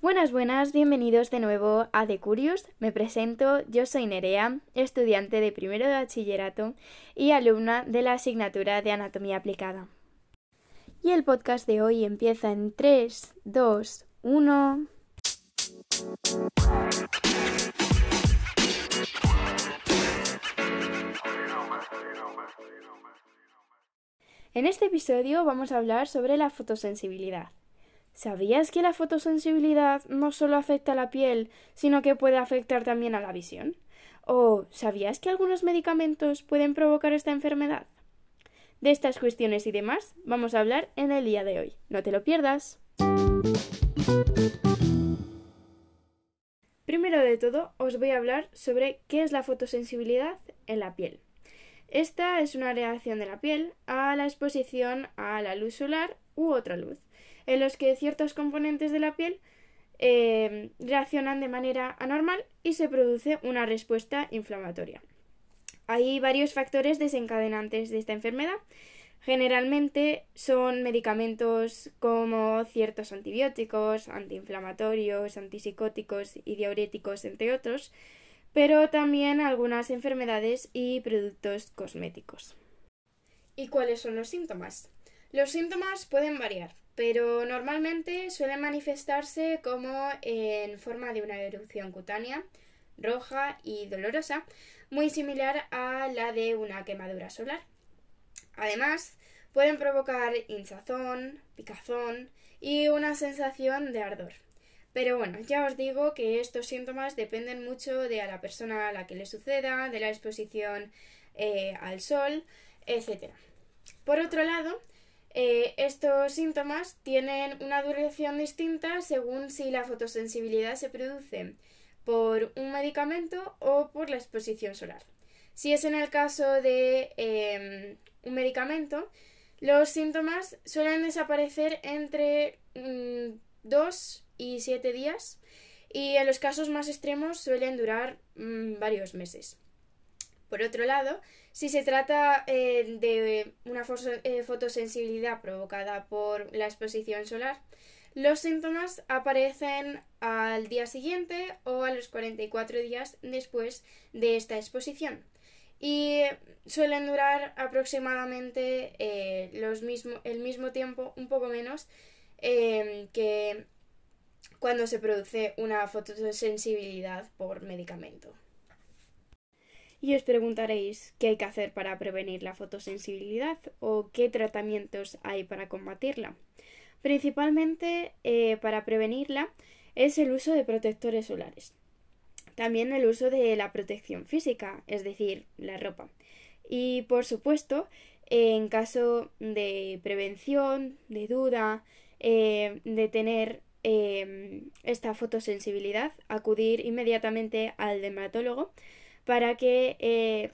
Buenas, buenas, bienvenidos de nuevo a The Curious. Me presento, yo soy Nerea, estudiante de primero de bachillerato y alumna de la asignatura de Anatomía Aplicada. Y el podcast de hoy empieza en 3, 2, 1. En este episodio vamos a hablar sobre la fotosensibilidad. ¿Sabías que la fotosensibilidad no solo afecta a la piel, sino que puede afectar también a la visión? ¿O sabías que algunos medicamentos pueden provocar esta enfermedad? De estas cuestiones y demás vamos a hablar en el día de hoy. No te lo pierdas. Primero de todo, os voy a hablar sobre qué es la fotosensibilidad en la piel. Esta es una reacción de la piel a la exposición a la luz solar u otra luz, en los que ciertos componentes de la piel eh, reaccionan de manera anormal y se produce una respuesta inflamatoria. Hay varios factores desencadenantes de esta enfermedad. Generalmente son medicamentos como ciertos antibióticos, antiinflamatorios, antipsicóticos y diuréticos, entre otros, pero también algunas enfermedades y productos cosméticos. ¿Y cuáles son los síntomas? Los síntomas pueden variar, pero normalmente suelen manifestarse como en forma de una erupción cutánea, roja y dolorosa, muy similar a la de una quemadura solar. Además, pueden provocar hinchazón, picazón y una sensación de ardor. Pero bueno, ya os digo que estos síntomas dependen mucho de a la persona a la que le suceda, de la exposición eh, al sol, etc. Por otro lado, eh, estos síntomas tienen una duración distinta según si la fotosensibilidad se produce por un medicamento o por la exposición solar. Si es en el caso de em, un medicamento, los síntomas suelen desaparecer entre 2 mm, y 7 días y en los casos más extremos suelen durar mm, varios meses. Por otro lado, si se trata eh, de una eh, fotosensibilidad provocada por la exposición solar, los síntomas aparecen al día siguiente o a los 44 días después de esta exposición y suelen durar aproximadamente eh, los el mismo tiempo, un poco menos, em, que cuando se produce una fotosensibilidad por medicamento. Y os preguntaréis qué hay que hacer para prevenir la fotosensibilidad o qué tratamientos hay para combatirla. Principalmente eh, para prevenirla es el uso de protectores solares. También el uso de la protección física, es decir, la ropa. Y por supuesto, en caso de prevención, de duda, eh, de tener em, esta fotosensibilidad, acudir inmediatamente al dermatólogo para que eh,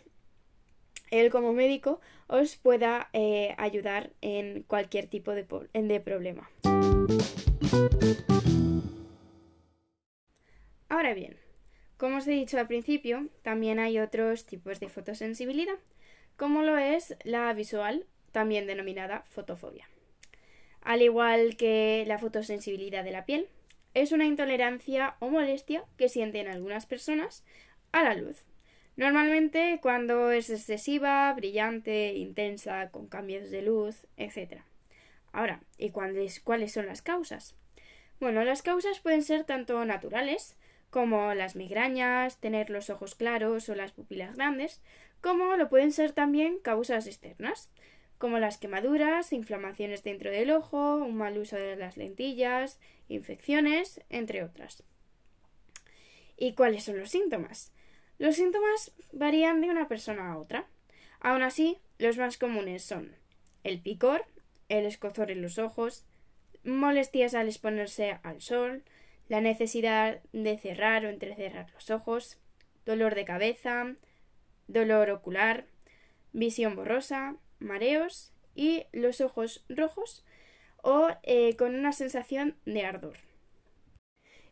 él como médico os pueda eh, ayudar en cualquier tipo de, de problema. Ahora bien, como os he dicho al principio, también hay otros tipos de fotosensibilidad, como lo es la visual, también denominada fotofobia. Al igual que la fotosensibilidad de la piel, es una intolerancia o molestia que sienten algunas personas a la luz, Normalmente cuando es excesiva, brillante, intensa, con cambios de luz, etc. Ahora, ¿y cuáles, cuáles son las causas? Bueno, las causas pueden ser tanto naturales, como las migrañas, tener los ojos claros o las pupilas grandes, como lo pueden ser también causas externas, como las quemaduras, inflamaciones dentro del ojo, un mal uso de las lentillas, infecciones, entre otras. ¿Y cuáles son los síntomas? Los síntomas varían de una persona a otra. Aún así, los más comunes son el picor, el escozor en los ojos, molestias al exponerse al sol, la necesidad de cerrar o entrecerrar los ojos, dolor de cabeza, dolor ocular, visión borrosa, mareos y los ojos rojos o eh, con una sensación de ardor.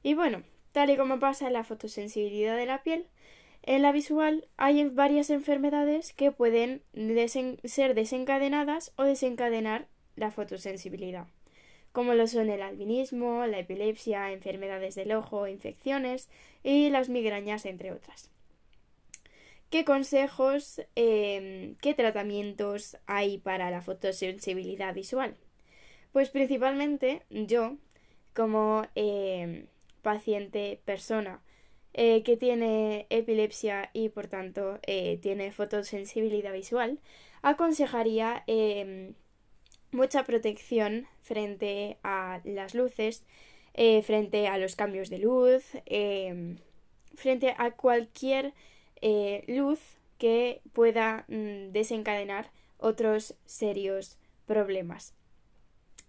Y bueno, tal y como pasa en la fotosensibilidad de la piel, En la visual hay varias enfermedades que pueden ser desencadenadas o desencadenar la fotosensibilidad, como lo son el albinismo, la epilepsia, enfermedades del ojo, infecciones y las migrañas, entre otras. ¿Qué consejos, em, qué tratamientos hay para la fotosensibilidad visual? Pues principalmente yo, como em, paciente persona eh, que tiene epilepsia y por tanto eh, tiene fotosensibilidad visual, aconsejaría em, mucha protección frente a las luces, eh, frente a los cambios de luz, frente a cualquier luz que pueda mm, desencadenar otros serios problemas.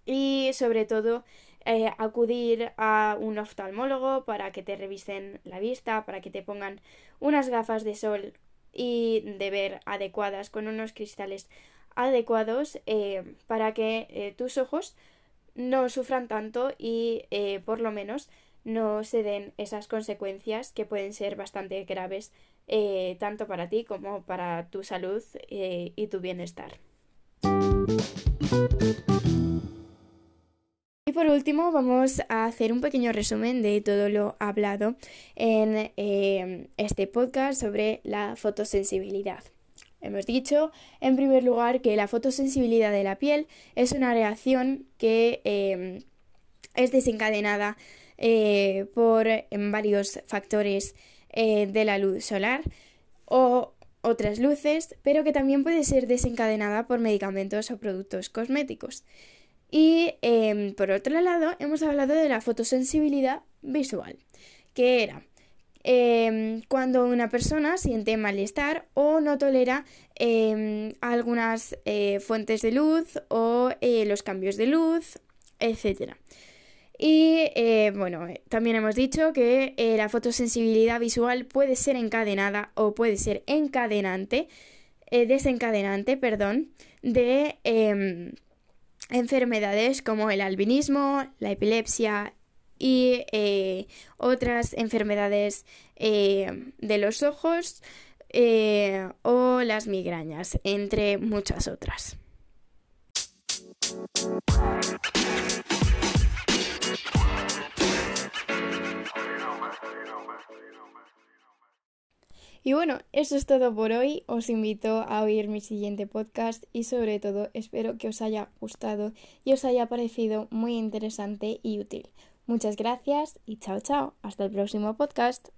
Y sobre todo eh, acudir a un oftalmólogo para que te revisen la vista, para que te pongan unas gafas de sol y de ver adecuadas con unos cristales adecuados eh, para que eh, tus ojos no sufran tanto y por lo menos no se den esas consecuencias que pueden ser bastante graves tanto para ti como para tu salud y tu bienestar. Y por último vamos a hacer un pequeño resumen de todo lo hablado en eh, este podcast sobre la fotosensibilidad. Hemos dicho, en primer lugar, que la fotosensibilidad de la piel es una reacción que eh, es desencadenada eh, por varios factores de la luz solar o otras luces, pero que también puede ser desencadenada por medicamentos o productos cosméticos. Y em, por otro lado, hemos hablado de la fotosensibilidad visual, que era em, cuando una persona siente malestar o no tolera em, algunas eh, fuentes de luz o eh, los cambios de luz, etc. Y eh, bueno, también hemos dicho que la fotosensibilidad visual puede ser encadenada o puede ser encadenante, desencadenante, perdón, de enfermedades como el albinismo, la epilepsia y eh, otras enfermedades eh, de los ojos eh, o las migrañas, entre muchas otras. Y bueno, eso es todo por hoy. Os invito a oír mi siguiente podcast y sobre todo espero que os haya gustado y os haya parecido muy interesante y útil. Muchas gracias y chao chao. Hasta el próximo podcast.